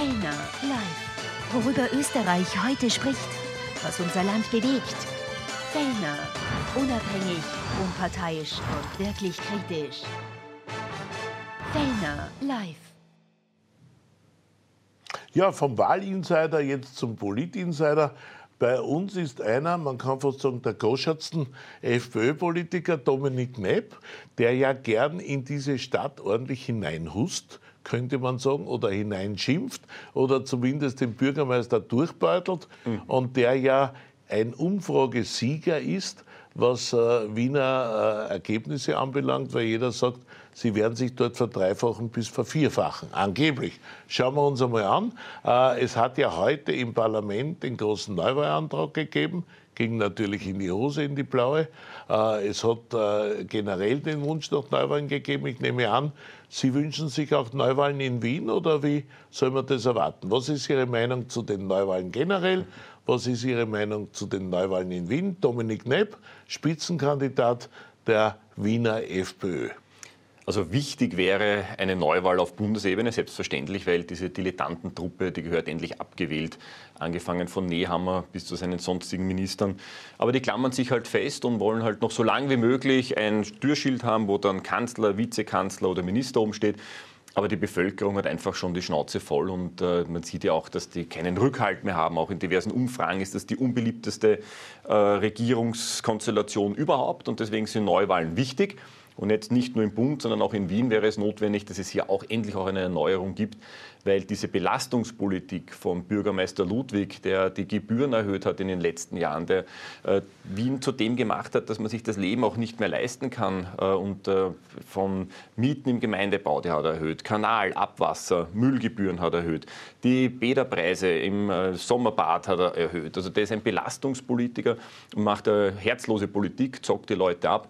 Fellner live. Worüber Österreich heute spricht, was unser Land bewegt. Fellner, unabhängig, unparteiisch und wirklich kritisch. Fellner live. Ja, vom Wahlinsider jetzt zum Politinsider. Bei uns ist einer, man kann fast sagen, der goschatsten FPÖ-Politiker Dominik Knepp, der ja gern in diese Stadt ordentlich hineinhust, könnte man sagen, oder hineinschimpft oder zumindest den Bürgermeister durchbeutelt mhm. und der ja ein Umfragesieger ist, was äh, Wiener äh, Ergebnisse anbelangt, weil jeder sagt, sie werden sich dort verdreifachen bis vervierfachen, angeblich. Schauen wir uns einmal an. Äh, es hat ja heute im Parlament den großen Neuwahlantrag gegeben, ging natürlich in die Hose, in die blaue. Äh, es hat äh, generell den Wunsch nach Neuwahlen gegeben. Ich nehme an, Sie wünschen sich auch Neuwahlen in Wien oder wie soll man das erwarten? Was ist Ihre Meinung zu den Neuwahlen generell? Was ist Ihre Meinung zu den Neuwahlen in Wien? Dominik Nepp, Spitzenkandidat der Wiener FPÖ. Also wichtig wäre eine Neuwahl auf Bundesebene, selbstverständlich, weil diese Dilettantentruppe, die gehört endlich abgewählt, angefangen von Nehammer bis zu seinen sonstigen Ministern. Aber die klammern sich halt fest und wollen halt noch so lange wie möglich ein Türschild haben, wo dann Kanzler, Vizekanzler oder Minister oben steht. Aber die Bevölkerung hat einfach schon die Schnauze voll und äh, man sieht ja auch, dass die keinen Rückhalt mehr haben. Auch in diversen Umfragen ist das die unbeliebteste äh, Regierungskonstellation überhaupt und deswegen sind Neuwahlen wichtig. Und jetzt nicht nur im Bund, sondern auch in Wien wäre es notwendig, dass es hier auch endlich auch eine Erneuerung gibt, weil diese Belastungspolitik vom Bürgermeister Ludwig, der die Gebühren erhöht hat in den letzten Jahren, der äh, Wien zu dem gemacht hat, dass man sich das Leben auch nicht mehr leisten kann äh, und äh, von Mieten im Gemeindebau, die hat er erhöht, Kanal, Abwasser, Müllgebühren hat er erhöht, die Bäderpreise im äh, Sommerbad hat er erhöht. Also der ist ein Belastungspolitiker und macht eine herzlose Politik, zockt die Leute ab.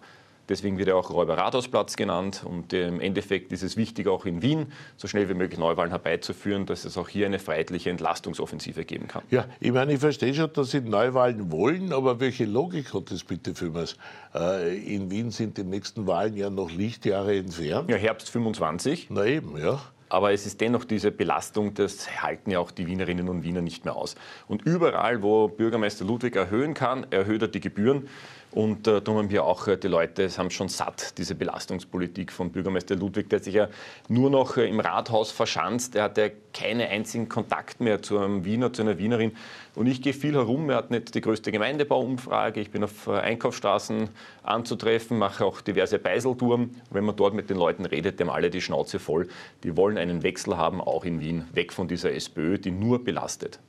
Deswegen wird er auch Räuber-Rathausplatz genannt. Und im Endeffekt ist es wichtig, auch in Wien so schnell wie möglich Neuwahlen herbeizuführen, dass es auch hier eine freiheitliche Entlastungsoffensive geben kann. Ja, ich meine, ich verstehe schon, dass Sie Neuwahlen wollen, aber welche Logik hat das bitte für mich? Äh, in Wien sind die nächsten Wahlen ja noch Lichtjahre entfernt. Ja, Herbst 25. Na eben, ja. Aber es ist dennoch diese Belastung, das halten ja auch die Wienerinnen und Wiener nicht mehr aus. Und überall, wo Bürgermeister Ludwig erhöhen kann, erhöht er die Gebühren. Und äh, darum haben wir auch äh, die Leute haben schon satt, diese Belastungspolitik von Bürgermeister Ludwig, der sich ja nur noch äh, im Rathaus verschanzt. Er hat ja keinen einzigen Kontakt mehr zu einem Wiener, zu einer Wienerin. Und ich gehe viel herum. Er hat nicht die größte Gemeindebauumfrage. Ich bin auf äh, Einkaufsstraßen anzutreffen, mache auch diverse Beiseltouren. Wenn man dort mit den Leuten redet, die haben alle die Schnauze voll. Die wollen einen Wechsel haben, auch in Wien, weg von dieser SPÖ, die nur belastet.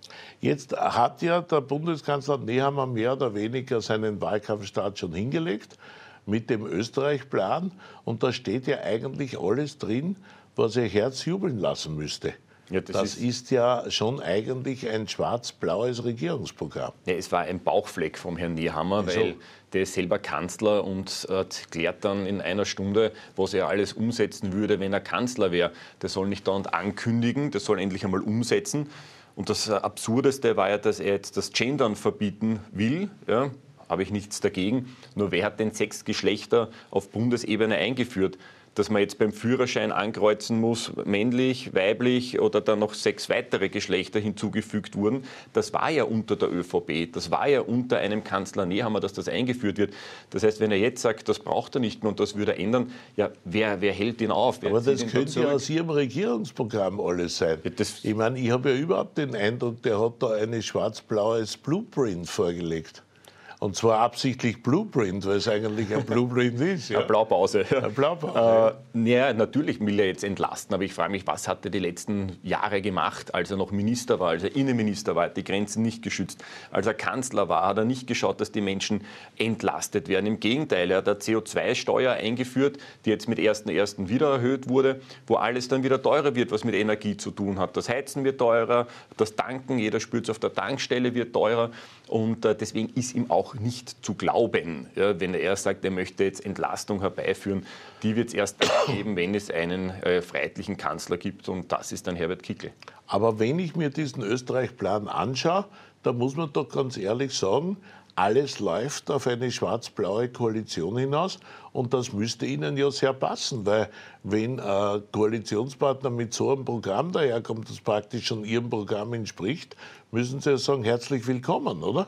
Jetzt hat ja der Bundeskanzler Nehammer mehr oder weniger seinen Wahlkampfstart schon hingelegt mit dem Österreich-Plan. Und da steht ja eigentlich alles drin, was ihr Herz jubeln lassen müsste. Ja, das, das ist, ist, ja schon eigentlich ein schwarz-blaues Regierungsprogramm. Ja, es war ein Bauchfleck vom Herrn Niehammer, Wieso? weil der ist selber Kanzler und äh, klärt dann in einer Stunde, was er alles umsetzen würde, wenn er Kanzler wäre. Der soll nicht dauernd ankündigen, der soll endlich einmal umsetzen. Und das Absurdeste war ja, dass er jetzt das Gendern verbieten will. Ja, habe ich nichts dagegen. Nur wer hat denn sechs Geschlechter auf Bundesebene eingeführt? dass man jetzt beim Führerschein ankreuzen muss, männlich, weiblich oder dann noch sechs weitere Geschlechter hinzugefügt wurden. Das war ja unter der ÖVP, das war ja unter einem Kanzler Nehammer, dass das eingeführt wird. Das heißt, wenn er jetzt sagt, das braucht er nicht mehr und das würde er ändern, ja, wer, wer hält ihn auf? Wer Aber das könnte ja aus Ihrem Regierungsprogramm alles sein. Ja, ich meine, ich habe ja überhaupt den Eindruck, der hat da ein schwarz-blaues Blueprint vorgelegt. Und zwar absichtlich Blueprint, weil es eigentlich ein Blueprint ist. Ja. Eine Blaupause. Eine Blaupause. Äh, ja, natürlich will er jetzt entlasten, aber ich frage mich, was hat er die letzten Jahre gemacht, als er noch Minister war, als er Innenminister war, hat die Grenzen nicht geschützt. Als er Kanzler war, hat er nicht geschaut, dass die Menschen entlastet werden. Im Gegenteil, er hat eine CO2-Steuer eingeführt, die jetzt mit 1.1. wieder erhöht wurde, wo alles dann wieder teurer wird, was mit Energie zu tun hat. Das Heizen wird teurer, das Tanken, jeder spürt es auf der Tankstelle, wird teurer. Und äh, deswegen ist ihm auch nicht zu glauben, ja, wenn er sagt, er möchte jetzt Entlastung herbeiführen. Die wird es erst geben, wenn es einen äh, freiheitlichen Kanzler gibt. Und das ist dann Herbert Kickl. Aber wenn ich mir diesen Österreich-Plan anschaue, da muss man doch ganz ehrlich sagen, alles läuft auf eine schwarz-blaue Koalition hinaus und das müsste Ihnen ja sehr passen, weil wenn ein Koalitionspartner mit so einem Programm daherkommt, das praktisch schon Ihrem Programm entspricht, müssen Sie ja sagen, herzlich willkommen, oder?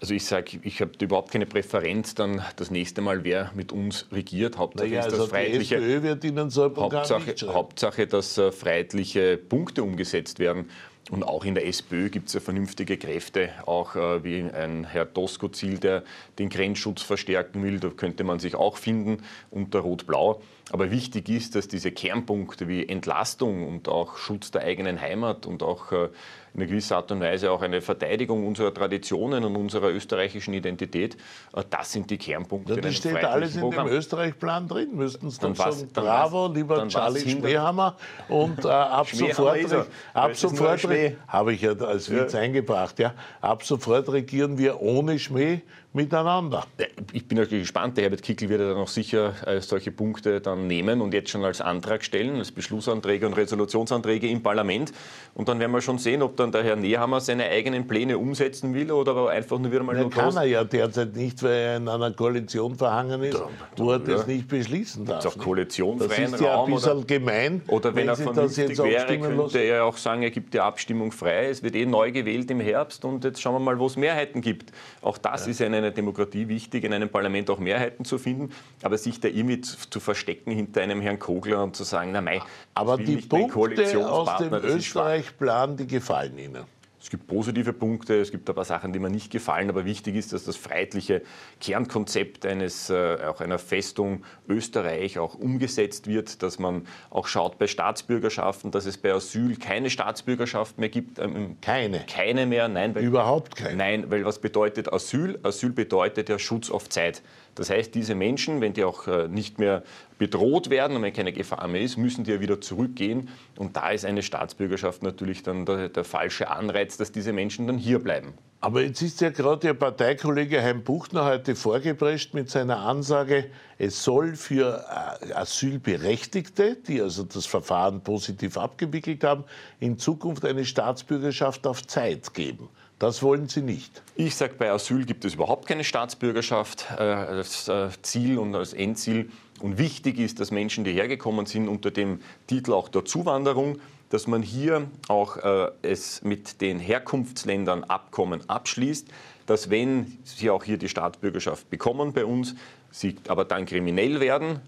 Also ich sage, ich habe überhaupt keine Präferenz dann das nächste Mal, wer mit uns regiert. Hauptsache naja, ist das also freiheitliche. Die SPÖ wird Ihnen so ein Programm Hauptsache, Hauptsache, dass äh, freiheitliche Punkte umgesetzt werden. Und auch in der SPÖ gibt es ja vernünftige Kräfte, auch äh, wie ein Herr Doskozil, der den Grenzschutz verstärken will. Da könnte man sich auch finden unter Rot-Blau. Aber wichtig ist, dass diese Kernpunkte wie Entlastung und auch Schutz der eigenen Heimat und auch äh, in einer gewissen Art und Weise auch eine Verteidigung unserer Traditionen und unserer österreichischen Identität, äh, das sind die Kernpunkte. Ja, das steht alles in dem Österreich-Plan drin, müssten Sie dann sagen. Bravo, was, lieber Charlie Schneehammer. Und äh, ab sofort, ab sofort habe ich ja als Witz ja. eingebracht, ja, ab sofort regieren wir ohne Schmäh miteinander. Ich bin natürlich gespannt. Der Herbert Kickel wird ja dann auch sicher äh, solche Punkte dann nehmen und jetzt schon als Antrag stellen, als Beschlussanträge und Resolutionsanträge im Parlament. Und dann werden wir schon sehen, ob dann der Herr Nehammer seine eigenen Pläne umsetzen will oder einfach nur wieder mal nur kann er ja derzeit nicht, weil er in einer Koalition verhangen ist, da, wo er das nicht beschließen darf. Ist auch koalitionsfreien Das ist ja ein bisschen oder, gemein. Oder wenn, wenn er vernünftig wäre, könnte lassen. er ja auch sagen, er gibt die Abstimmung frei. Es wird eh neu gewählt im Herbst und jetzt schauen wir mal, wo es Mehrheiten gibt. Auch das ja. ist eine einer Demokratie wichtig, in einem Parlament auch Mehrheiten zu finden, aber sich da irgendwie zu, zu verstecken hinter einem Herrn Kogler und zu sagen, na mei, aber die Punkte aus dem Österreich-Plan, die gefallen Ihnen. Es gibt positive Punkte, es gibt ein paar Sachen, die mir nicht gefallen, aber wichtig ist, dass das freiheitliche Kernkonzept eines, äh, auch einer Festung Österreich auch umgesetzt wird, dass man auch schaut bei Staatsbürgerschaften, dass es bei Asyl keine Staatsbürgerschaft mehr gibt. Ähm, keine. Keine mehr, nein. Weil, Überhaupt keine. Nein, weil was bedeutet Asyl? Asyl bedeutet ja Schutz auf Zeit. Das heißt, diese Menschen, wenn die auch äh, nicht mehr bedroht werden und wenn keine Gefahr mehr ist, müssen die ja wieder zurückgehen. Und da ist eine Staatsbürgerschaft natürlich dann der, der falsche Anreiz, dass diese Menschen dann hier bleiben. Aber jetzt ist ja gerade Ihr Parteikollege Heim Buchner heute vorgeprescht mit seiner Ansage, es soll für äh, Asylberechtigte, die also das Verfahren positiv abgewickelt haben, in Zukunft eine Staatsbürgerschaft auf Zeit geben. Das wollen Sie nicht. Ich sage, bei Asyl gibt es überhaupt keine Staatsbürgerschaft. Das äh, Ziel und als Endziel und wichtig ist, dass Menschen, die hergekommen sind, unter dem Titel auch der Zuwanderung, dass man hier auch äh, es mit den Herkunftsländern Abkommen abschließt, dass wenn sie auch hier die Staatsbürgerschaft bekommen bei uns, sie aber dann kriminell werden,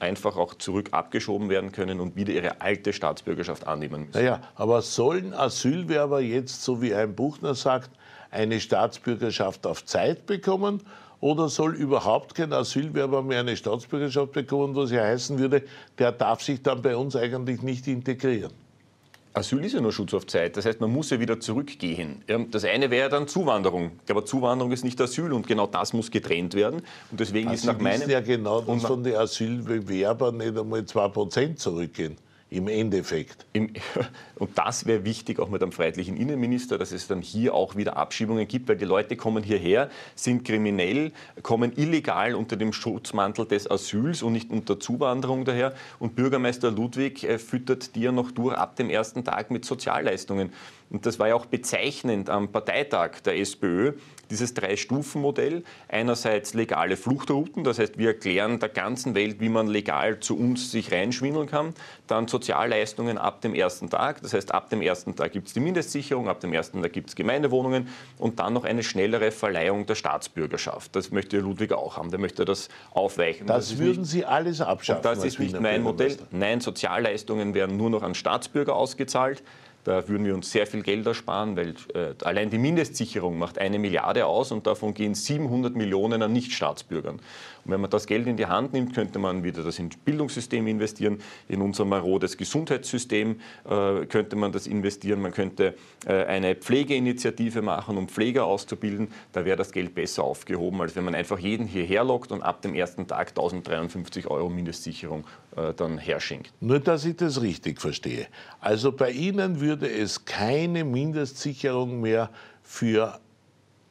einfach auch zurück abgeschoben werden können und wieder ihre alte Staatsbürgerschaft annehmen müssen. Naja, aber sollen Asylwerber jetzt, so wie ein Buchner sagt, eine Staatsbürgerschaft auf Zeit bekommen? Oder soll überhaupt kein Asylwerber mehr eine Staatsbürgerschaft bekommen, was ja heißen würde, der darf sich dann bei uns eigentlich nicht integrieren? Asyl ist ja nur Schutz auf Zeit. Das heißt, man muss ja wieder zurückgehen. Das eine wäre dann Zuwanderung. Aber Zuwanderung ist nicht Asyl und genau das muss getrennt werden. Und deswegen also ist nach meinem... Sie ja genau, dass von den Asylbewerbern nicht einmal 2% zurückgehen im Endeffekt. Im, und das wäre wichtig auch mit einem freiheitlichen Innenminister, dass es dann hier auch wieder Abschiebungen gibt, weil die Leute kommen hierher, sind kriminell, kommen illegal unter dem Schutzmantel des Asyls und nicht unter Zuwanderung daher. Und Bürgermeister Ludwig äh, füttert die ja noch durch ab dem ersten Tag mit Sozialleistungen. Und das war ja auch bezeichnend am Parteitag der SPÖ, dieses Drei-Stufen-Modell. Einerseits legale Fluchtrouten, das heißt, wir erklären der ganzen Welt, wie man legal zu uns sich reinschwindeln kann. Dann Sozialleistungen ab dem ersten Tag, das heißt, ab dem ersten Tag gibt es die Mindestsicherung, ab dem ersten Tag gibt es Gemeindewohnungen und dann noch eine schnellere Verleihung der Staatsbürgerschaft. Das möchte Ludwig auch haben, der möchte das aufweichen. Das, das würden nicht, Sie alles abschaffen. das ist nicht mein Modell. Nein, Sozialleistungen werden nur noch an Staatsbürger ausgezahlt. Da würden wir uns sehr viel Geld ersparen, weil äh, allein die Mindestsicherung macht eine Milliarde aus und davon gehen 700 Millionen an Nichtstaatsbürgern. Wenn man das Geld in die Hand nimmt, könnte man wieder das ins Bildungssystem investieren, in unser marodes Gesundheitssystem äh, könnte man das investieren, man könnte äh, eine Pflegeinitiative machen, um Pfleger auszubilden. Da wäre das Geld besser aufgehoben, als wenn man einfach jeden hierher lockt und ab dem ersten Tag 1053 Euro Mindestsicherung äh, dann herschenkt. Nur, dass ich das richtig verstehe. Also bei Ihnen würde es keine Mindestsicherung mehr für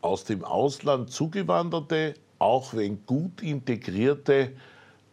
aus dem Ausland zugewanderte, auch wenn gut integrierte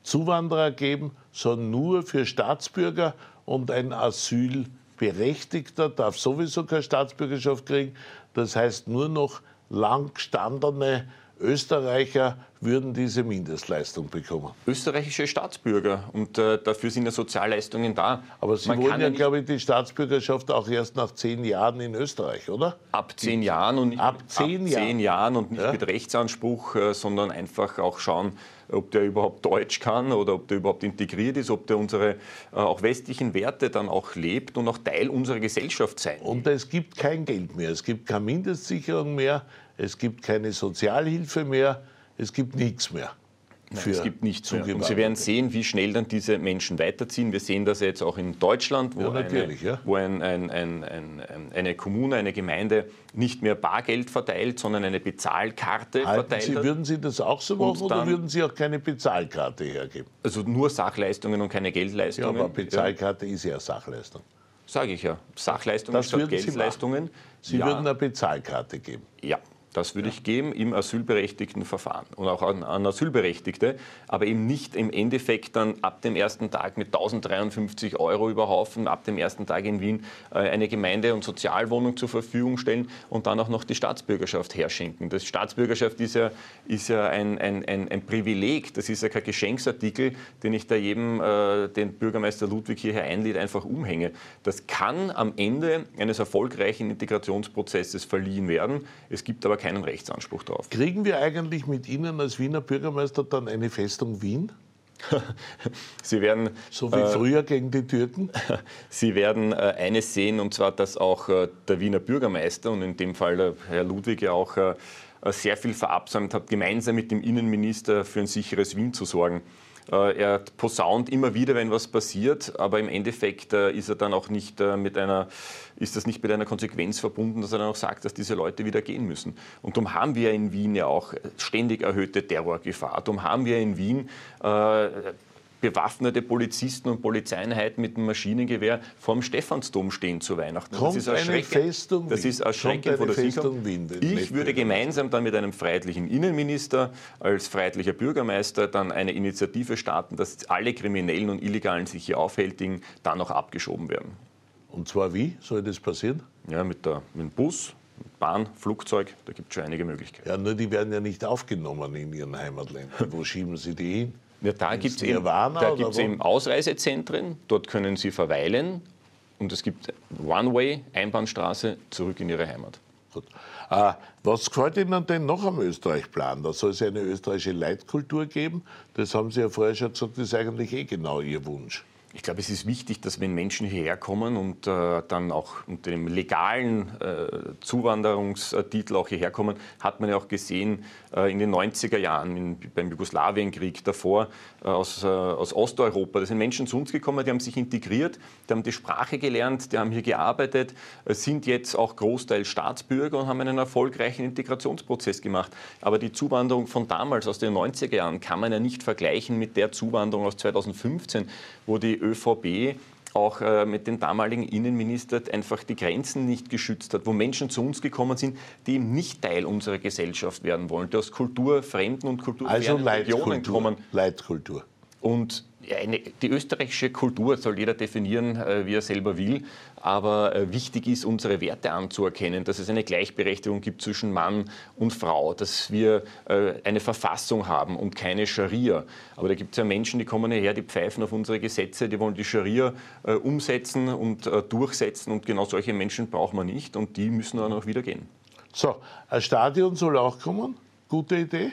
Zuwanderer geben, sondern nur für Staatsbürger und ein Asylberechtigter darf sowieso keine Staatsbürgerschaft kriegen. Das heißt nur noch lang gestandene Österreicher würden diese Mindestleistung bekommen. Österreichische Staatsbürger und äh, dafür sind ja Sozialleistungen da. Aber Sie Man wollen kann ja, glaube ich, die Staatsbürgerschaft auch erst nach zehn Jahren in Österreich, oder? Ab zehn Jahren und nicht Ab mit- zehn ab Jahren. zehn Jahren und nicht Ja. mit Rechtsanspruch, äh, sondern einfach auch schauen, ob der überhaupt Deutsch kann oder ob der überhaupt integriert ist, ob der unsere äh, auch westlichen Werte dann auch lebt und auch Teil unserer Gesellschaft sein. Und es gibt kein Geld mehr, es gibt keine Mindestsicherung mehr, es gibt keine Sozialhilfe mehr, es gibt nichts mehr. Nein, es gibt nichts mehr. Und Sie werden sehen, wie schnell dann diese Menschen weiterziehen. Wir sehen das jetzt auch in Deutschland, wo, Ja, eine, ja. wo ein, ein, ein, ein, ein, eine Kommune, eine Gemeinde nicht mehr Bargeld verteilt, sondern eine Bezahlkarte Halten verteilt Sie, würden Sie das auch so machen Und oder dann- würden Sie auch keine Bezahlkarte hergeben? Also nur Sachleistungen und keine Ja, Geldleistungen. aber Bezahlkarte ist ja Sachleistung. Sage ich ja. Sachleistungen Das statt Sie Geldleistungen. Sie ja, würden eine Bezahlkarte geben. ja, das würde ich geben im asylberechtigten Verfahren und auch an, an Asylberechtigte, aber eben nicht im Endeffekt dann ab dem ersten Tag mit 1053 Euro über Haufen, ab dem ersten Tag in Wien äh, eine Gemeinde- und Sozialwohnung zur Verfügung stellen und dann auch noch die Staatsbürgerschaft herschenken. Das Staatsbürgerschaft ist ja, ist ja ein, ein, ein, ein Privileg, das ist ja kein Geschenksartikel, den ich da jedem, äh, den Bürgermeister Ludwig hierher einlädt, einfach umhänge. Das kann am Ende eines erfolgreichen Integrationsprozesses verliehen werden. Es gibt aber keinen Rechtsanspruch darauf. Kriegen wir eigentlich mit Ihnen als Wiener Bürgermeister dann eine Festung Wien? Sie werden, So wie früher gegen die Türken? Sie werden äh, eines sehen, und zwar, dass auch äh, der Wiener Bürgermeister und in dem Fall äh, Herr Ludwig ja auch äh, äh, sehr viel verabsäumt hat, gemeinsam mit dem Innenminister für ein sicheres Wien zu sorgen. Äh, Er posaunt immer wieder, wenn was passiert, aber im Endeffekt äh, ist er dann auch nicht äh, mit einer, ist das nicht mit einer Konsequenz verbunden, dass er dann auch sagt, dass diese Leute wieder gehen müssen. Und darum haben wir in Wien ja auch ständig erhöhte Terrorgefahr. Darum haben wir in Wien bewaffnete Polizisten und Polizeieinheiten mit dem Maschinengewehr vorm Stephansdom stehen zu Weihnachten. Kommt das ist eine erschreckend. Festung Das ist erschreckend, wo eine das hinkommt. Ich würde gemeinsam dann mit einem freiheitlichen Innenminister als freiheitlicher Bürgermeister dann eine Initiative starten, dass alle Kriminellen und Illegalen sich hier aufhältigen, dann auch abgeschoben werden. Und zwar wie soll das passieren? Ja, mit, der, mit dem Bus, mit Bahn, Flugzeug, da gibt es schon einige Möglichkeiten. Ja, nur die werden ja nicht aufgenommen in ihren Heimatländern. Wo schieben sie die hin? Ja, da gibt es eben, da gibt's Ausreisezentren, dort können Sie verweilen und es gibt One-Way, Einbahnstraße, zurück in Ihre Heimat. Gut. Äh, was gefällt Ihnen denn noch am Österreich-Plan? Da soll es eine österreichische Leitkultur geben. Das haben Sie ja vorher schon gesagt, das ist eigentlich eh genau Ihr Wunsch. Ich glaube, es ist wichtig, dass wenn Menschen hierher kommen und äh, dann auch unter dem legalen äh, Zuwanderungstitel auch hierher kommen, hat man ja auch gesehen äh, in den 90er Jahren in, beim Jugoslawienkrieg davor äh, aus, äh, aus Osteuropa. Da sind Menschen zu uns gekommen, die haben sich integriert, die haben die Sprache gelernt, die haben hier gearbeitet, äh, sind jetzt auch großteils Staatsbürger und haben einen erfolgreichen Integrationsprozess gemacht. Aber die Zuwanderung von damals aus den 90er Jahren kann man ja nicht vergleichen mit der Zuwanderung aus 2015, wo die ÖVP auch äh, mit dem damaligen Innenminister einfach die Grenzen nicht geschützt hat, wo Menschen zu uns gekommen sind, die eben nicht Teil unserer Gesellschaft werden wollen, die aus kulturfremden und Also kulturfernen Regionen kommen. Leitkultur. Und eine, die österreichische Kultur soll jeder definieren, äh, wie er selber will. Aber äh, wichtig ist, unsere Werte anzuerkennen, dass es eine Gleichberechtigung gibt zwischen Mann und Frau, dass wir äh, eine Verfassung haben und keine Scharia. Aber da gibt es ja Menschen, die kommen hierher, die pfeifen auf unsere Gesetze, die wollen die Scharia umsetzen und durchsetzen. Und genau solche Menschen braucht man nicht und die müssen dann auch wieder gehen. So, ein Stadion soll auch kommen. Gute Idee.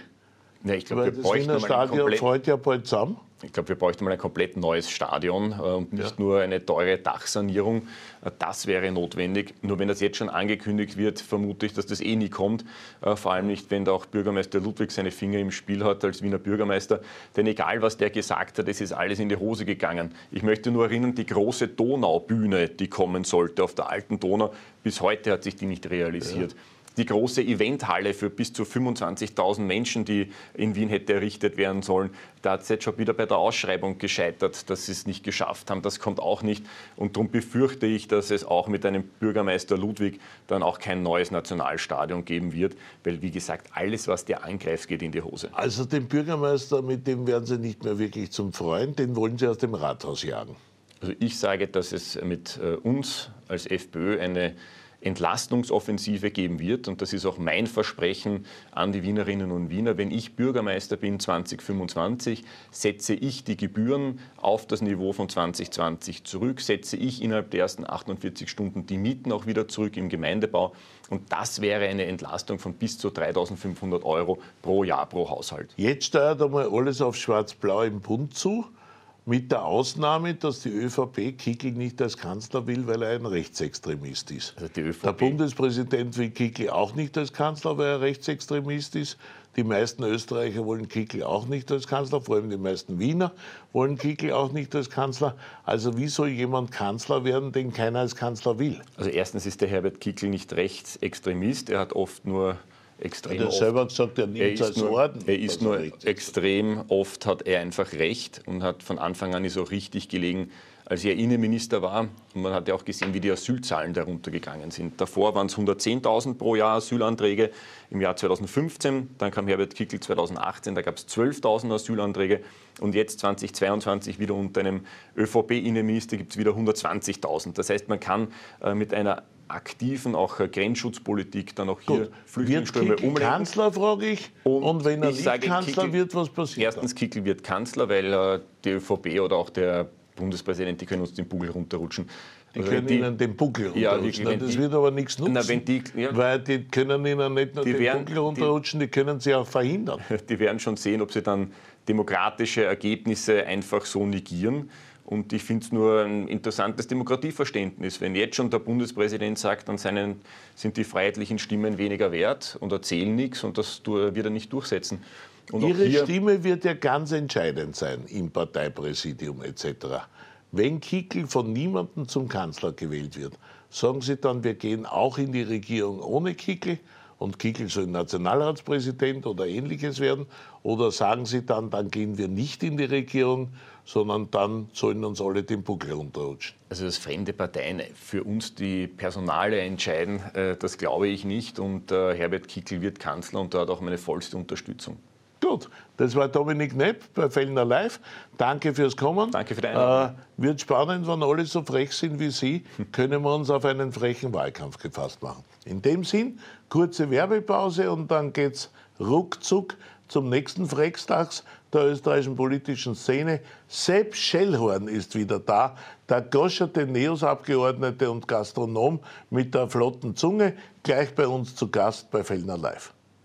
Ja, ich glaube, wir das bräuchten Wiener mal ein Stadion fällt ja bald zusammen. Ich glaube, wir bräuchten mal ein komplett neues Stadion äh, und nicht nur eine teure Dachsanierung. Äh, Das wäre notwendig. Nur wenn das jetzt schon angekündigt wird, vermute ich, dass das eh nie kommt. Äh, Vor allem nicht, wenn da auch Bürgermeister Ludwig seine Finger im Spiel hat als Wiener Bürgermeister. Denn egal, was der gesagt hat, es ist alles in die Hose gegangen. Ich möchte nur erinnern, die große Donaubühne, die kommen sollte auf der alten Donau, bis heute hat sich die nicht realisiert. Die große Eventhalle für bis zu 25.000 Menschen, die in Wien hätte errichtet werden sollen, da hat es jetzt schon wieder bei der Ausschreibung gescheitert, dass sie es nicht geschafft haben. Das kommt auch nicht. Und darum befürchte ich, dass es auch mit einem Bürgermeister Ludwig dann auch kein neues Nationalstadion geben wird, weil, wie gesagt, alles, was der angreift, geht in die Hose. Also den Bürgermeister, mit dem werden Sie nicht mehr wirklich zum Freund, den wollen Sie aus dem Rathaus jagen. Also ich sage, dass es mit äh, uns als FPÖ eine Entlastungsoffensive geben wird. Und das ist auch mein Versprechen an die Wienerinnen und Wiener. Wenn ich Bürgermeister bin 2025, setze ich die Gebühren auf das Niveau von 2020 zurück, setze ich innerhalb der ersten 48 Stunden die Mieten auch wieder zurück im Gemeindebau. Und das wäre eine Entlastung von bis zu 3.500 Euro pro Jahr pro Haushalt. Jetzt steuert einmal alles auf Schwarz-Blau im Bund zu. Mit der Ausnahme, dass die ÖVP Kickel nicht als Kanzler will, weil er ein Rechtsextremist ist. Also der Bundespräsident will Kickel auch nicht als Kanzler, weil er Rechtsextremist ist. Die meisten Österreicher wollen Kickel auch nicht als Kanzler, vor allem die meisten Wiener wollen Kickel auch nicht als Kanzler. Also wie soll jemand Kanzler werden, den keiner als Kanzler will? Also erstens ist der Herbert Kickel nicht Rechtsextremist. Er hat oft nur extrem hat er selber gesagt, er nimmt es als nur, Orden. Er ist nur extrem oft, hat er einfach recht und hat von Anfang an ist auch richtig gelegen, als er Innenminister war. Und man hat ja auch gesehen, wie die Asylzahlen darunter gegangen sind. Davor waren es 110.000 pro Jahr Asylanträge im Jahr 2015. Dann kam Herbert Kickl 2018, da gab es 12.000 Asylanträge. Und jetzt 2022 wieder unter einem ÖVP-Innenminister gibt es wieder 120.000. Das heißt, man kann äh, mit einer aktiven auch äh, Grenzschutzpolitik dann auch hier Gut. Flüchtlingsströme wird umlenken. Kanzler, frage ich. Und, und wenn er nicht Kanzler Kickel, wird, was passiert? Erstens, Kickel wird Kanzler, weil äh, die ÖVP oder auch der Bundespräsident, die können uns den Buckel runterrutschen. Die also können die, Ihnen den Buckel runterrutschen. Ja, das wird aber nichts nutzen, na, die, ja, weil die können Ihnen nicht nur den werden, Buckel runterrutschen, die, die können Sie auch verhindern. Die werden schon sehen, ob sie dann demokratische Ergebnisse einfach so negieren. Und ich finde es nur ein interessantes Demokratieverständnis. Wenn jetzt schon der Bundespräsident sagt, dann seinen, sind die freiheitlichen Stimmen weniger wert und erzählen nichts und das wird er nicht durchsetzen. Und Ihre Stimme wird ja ganz entscheidend sein im Parteipräsidium etc. Wenn Kickel von niemandem zum Kanzler gewählt wird, sagen Sie dann, wir gehen auch in die Regierung ohne Kickel und Kickel soll Nationalratspräsident oder ähnliches werden? Oder sagen Sie dann, dann gehen wir nicht in die Regierung, sondern dann sollen uns alle den Buckel runterrutschen. Also dass fremde Parteien für uns die Personale entscheiden, äh, das glaube ich nicht. Und äh, Herbert Kickl wird Kanzler und da hat auch meine vollste Unterstützung. Gut, das war Dominik Nepp bei Fellner Live. Danke fürs Kommen. Danke für Einladung. Äh, wird spannend, wenn alle so frech sind wie Sie, können wir uns auf einen frechen Wahlkampf gefasst machen. In dem Sinn, kurze Werbepause und dann geht's ruckzuck zum nächsten Frextags der österreichischen politischen Szene. Sepp Schellhorn ist wieder da, der goscherte Neos-Abgeordnete und Gastronom mit der flotten Zunge, gleich bei uns zu Gast bei Fellner Live.